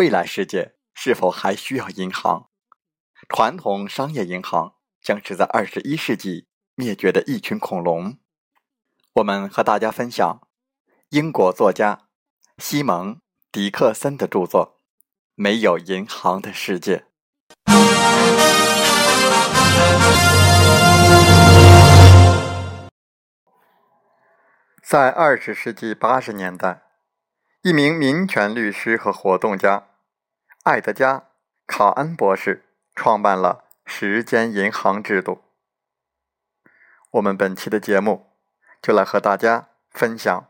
未来世界是否还需要银行？传统商业银行将是在二十一世纪灭绝的一群恐龙。我们和大家分享英国作家西蒙·迪克森的著作《没有银行的世界》。在二十世纪八十年代。一名民权律师和活动家爱德加·卡恩博士创办了时间银行制度。我们本期的节目就来和大家分享：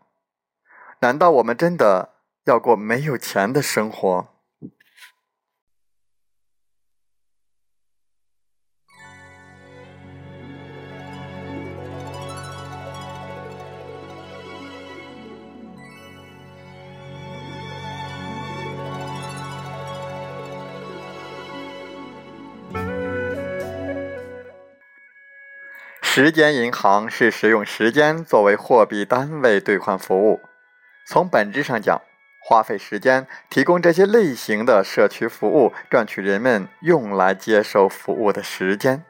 难道我们真的要过没有钱的生活？时间银行是使用时间作为货币单位兑换服务。从本质上讲，花费时间提供这些类型的社区服务，赚取人们用来接受服务的时间。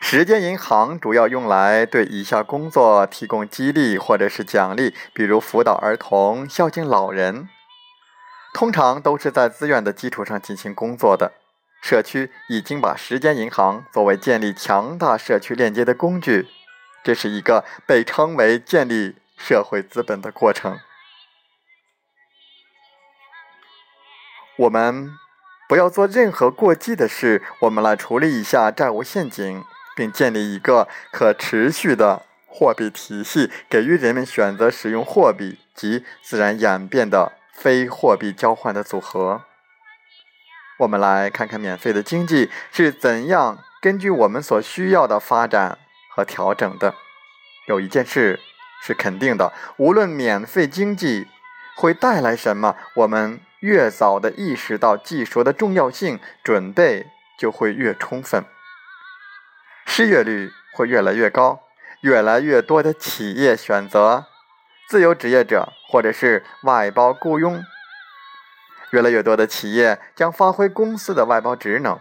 时间银行主要用来对以下工作提供激励或者是奖励，比如辅导儿童、孝敬老人，通常都是在自愿的基础上进行工作的。社区已经把时间银行作为建立强大社区链接的工具，这是一个被称为建立社会资本的过程。我们不要做任何过激的事，我们来处理一下债务陷阱，并建立一个可持续的货币体系，给予人们选择使用货币及自然演变的非货币交换的组合。我们来看看免费的经济是怎样根据我们所需要的发展和调整的。有一件事是肯定的：无论免费经济会带来什么，我们越早的意识到技术的重要性，准备就会越充分。失业率会越来越高，越来越多的企业选择自由职业者或者是外包雇佣。越来越多的企业将发挥公司的外包职能，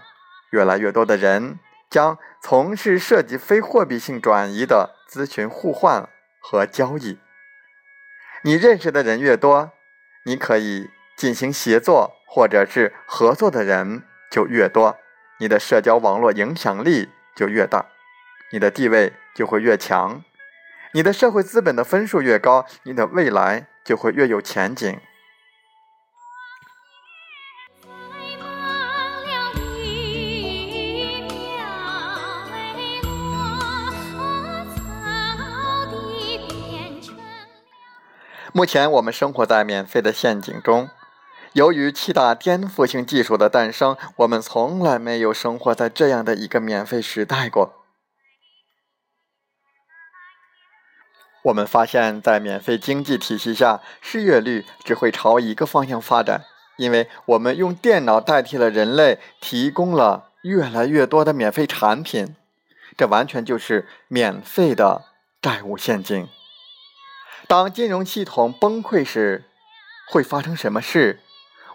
越来越多的人将从事涉及非货币性转移的咨询互换和交易。你认识的人越多，你可以进行协作或者是合作的人就越多，你的社交网络影响力就越大，你的地位就会越强，你的社会资本的分数越高，你的未来就会越有前景。目前我们生活在免费的陷阱中。由于七大颠覆性技术的诞生，我们从来没有生活在这样的一个免费时代过。我们发现，在免费经济体系下，失业率只会朝一个方向发展，因为我们用电脑代替了人类，提供了越来越多的免费产品，这完全就是免费的债务陷阱。当金融系统崩溃时，会发生什么事？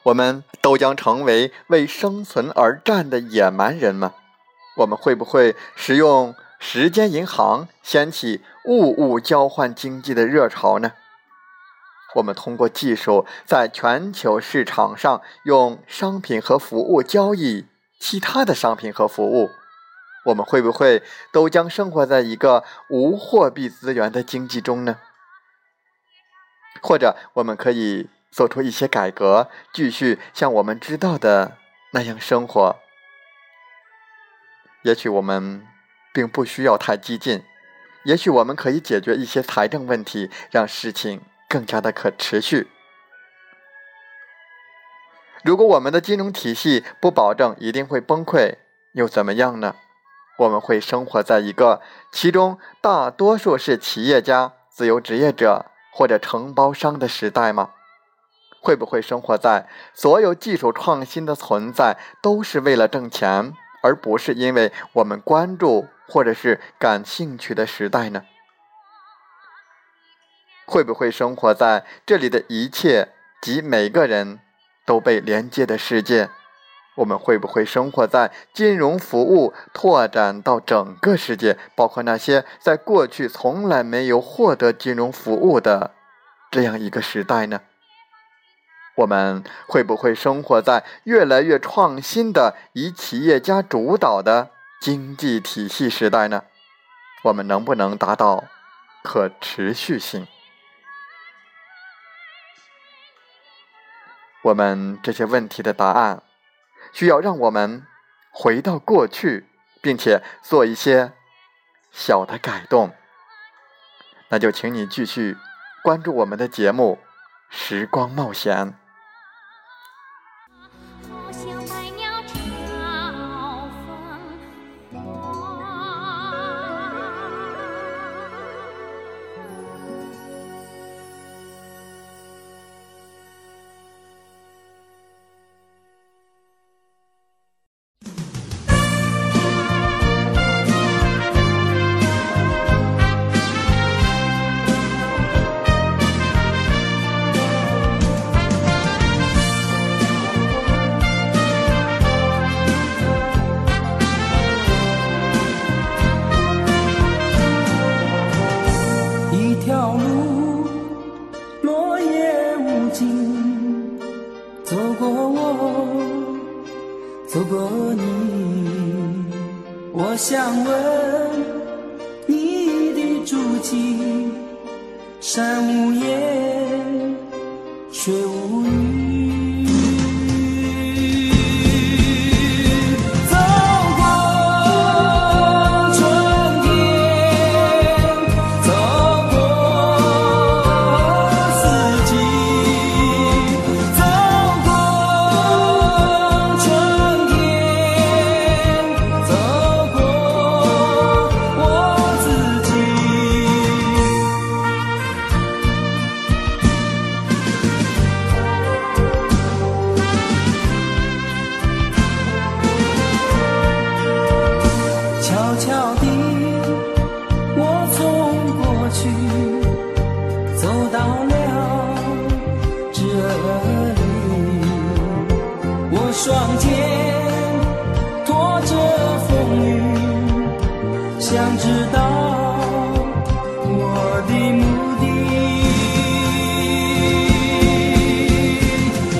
我们都将成为为生存而战的野蛮人吗？我们会不会使用时间银行，掀起物物交换经济的热潮呢？我们通过技术在全球市场上用商品和服务交易其他的商品和服务，我们会不会都将生活在一个无货币资源的经济中呢？或者我们可以做出一些改革，继续像我们知道的那样生活？也许我们并不需要太激进，也许我们可以解决一些财政问题，让事情。更加的可持续。如果我们的金融体系不保证一定会崩溃，又怎么样呢？我们会生活在一个其中大多数是企业家、自由职业者或者承包商的时代吗？会不会生活在所有技术创新的存在都是为了挣钱，而不是因为我们关注或者是感兴趣的时代呢？会不会生活在这里的一切及每个人都被连接的世界？我们会不会生活在金融服务拓展到整个世界，包括那些在过去从来没有获得金融服务的这样一个时代呢？我们会不会生活在越来越创新的以企业家主导的经济体系时代呢？我们能不能达到可持续性？我们这些问题的答案，需要让我们回到过去，并且做一些小的改动。那就请你继续关注我们的节目《时光冒险》。却无走到了这里我双肩拖着风雨，想知道我的目的。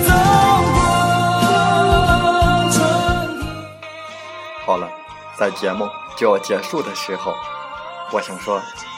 走过春天。好了，在节目就要结束的时候，我想说